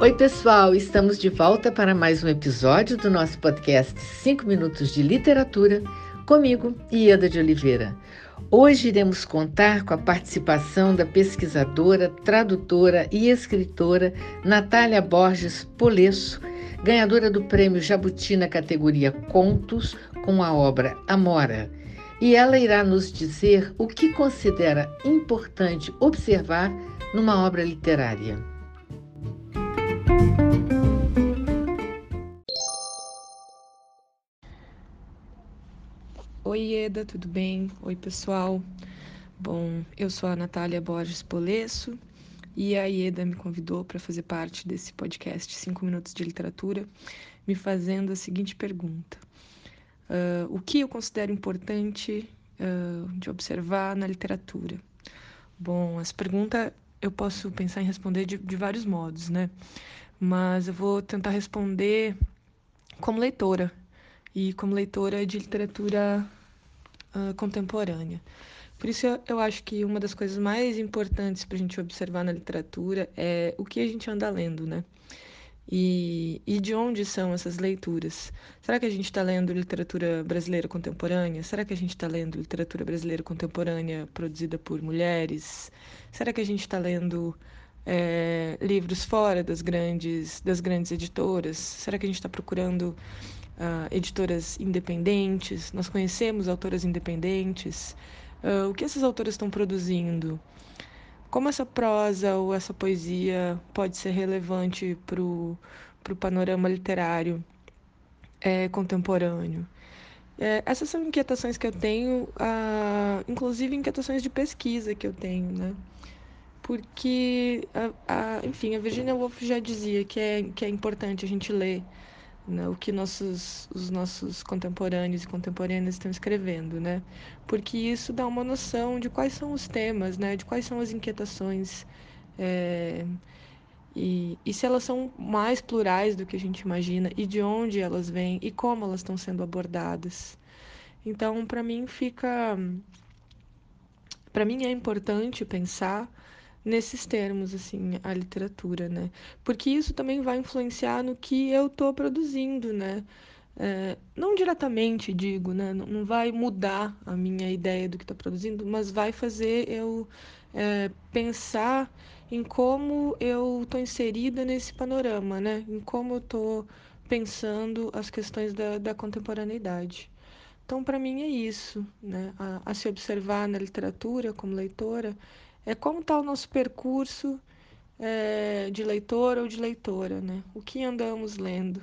Oi, pessoal, estamos de volta para mais um episódio do nosso podcast 5 Minutos de Literatura, comigo, Ieda de Oliveira. Hoje iremos contar com a participação da pesquisadora, tradutora e escritora Natália Borges Polesso, ganhadora do prêmio Jabuti na categoria Contos, com a obra Amora. E ela irá nos dizer o que considera importante observar numa obra literária. Oi, Eda, tudo bem? Oi, pessoal. Bom, eu sou a Natália Borges Polesso e a Ieda me convidou para fazer parte desse podcast 5 Minutos de Literatura, me fazendo a seguinte pergunta: uh, O que eu considero importante uh, de observar na literatura? Bom, essa pergunta eu posso pensar em responder de, de vários modos, né? Mas eu vou tentar responder como leitora e como leitora de literatura uh, contemporânea. Por isso, eu, acho que uma das coisas mais importantes para a gente observar na literatura é o que a gente anda lendo, né? E, e de onde são essas leituras? Será que a gente está lendo literatura brasileira contemporânea? Será que a gente está lendo literatura brasileira contemporânea produzida por mulheres? Será que a gente está lendo é, livros fora das grandes, das grandes editoras? Será que a gente está procurando uh, editoras independentes, nós conhecemos autoras independentes. Uh, o que essas autoras estão produzindo? Como essa prosa ou essa poesia pode ser relevante para o panorama literário é, contemporâneo? É, essas são inquietações que eu tenho, uh, inclusive inquietações de pesquisa que eu tenho, né? Porque, a, a, enfim, a Virginia Woolf já dizia que é, que é importante a gente ler né, o que nossos, os nossos contemporâneos e contemporâneas estão escrevendo, né? Porque isso dá uma noção de quais são os temas, né? De quais são as inquietações é, e, e se elas são mais plurais do que a gente imagina e de onde elas vêm e como elas estão sendo abordadas. Então, para mim fica, para mim é importante pensar nesses termos, assim, a literatura, né? Porque isso também vai influenciar no que eu estou produzindo, né? É, não diretamente, digo, né? Não, não, vai mudar a minha ideia do que estou produzindo, mas vai fazer eu é, pensar em como eu estou inserida nesse panorama, né? Em como eu estou pensando as questões da, da contemporaneidade. Então, para mim, é isso, né? A, a se observar na literatura como leitora é como está o nosso percurso é, de leitor ou de leitora, né? O que andamos lendo.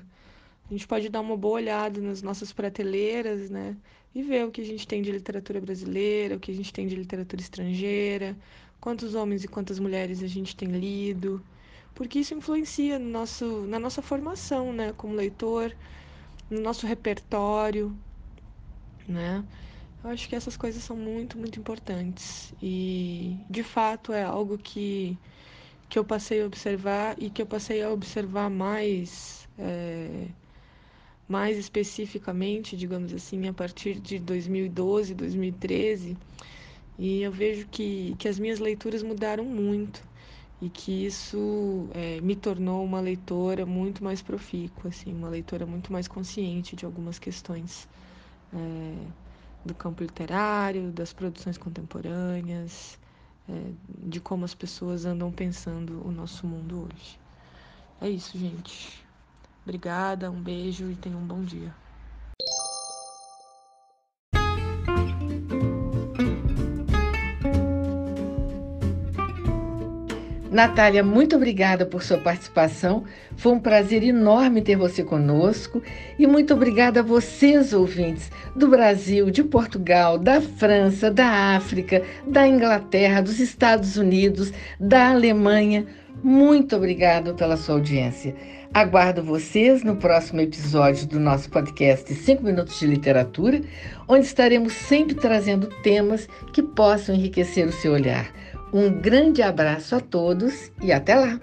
A gente pode dar uma boa olhada nas nossas prateleiras, né? E ver o que a gente tem de literatura brasileira, o que a gente tem de literatura estrangeira, quantos homens e quantas mulheres a gente tem lido, porque isso influencia no nosso, na nossa formação, né? Como leitor, no nosso repertório, né? Eu acho que essas coisas são muito, muito importantes. E, de fato, é algo que, que eu passei a observar e que eu passei a observar mais, é, mais especificamente, digamos assim, a partir de 2012, 2013. E eu vejo que, que as minhas leituras mudaram muito e que isso é, me tornou uma leitora muito mais profícua, assim, uma leitora muito mais consciente de algumas questões. É, do campo literário, das produções contemporâneas, é, de como as pessoas andam pensando o nosso mundo hoje. É isso, gente. Obrigada, um beijo e tenham um bom dia. Natália, muito obrigada por sua participação. Foi um prazer enorme ter você conosco. E muito obrigada a vocês, ouvintes, do Brasil, de Portugal, da França, da África, da Inglaterra, dos Estados Unidos, da Alemanha. Muito obrigada pela sua audiência. Aguardo vocês no próximo episódio do nosso podcast 5 Minutos de Literatura, onde estaremos sempre trazendo temas que possam enriquecer o seu olhar. Um grande abraço a todos e até lá!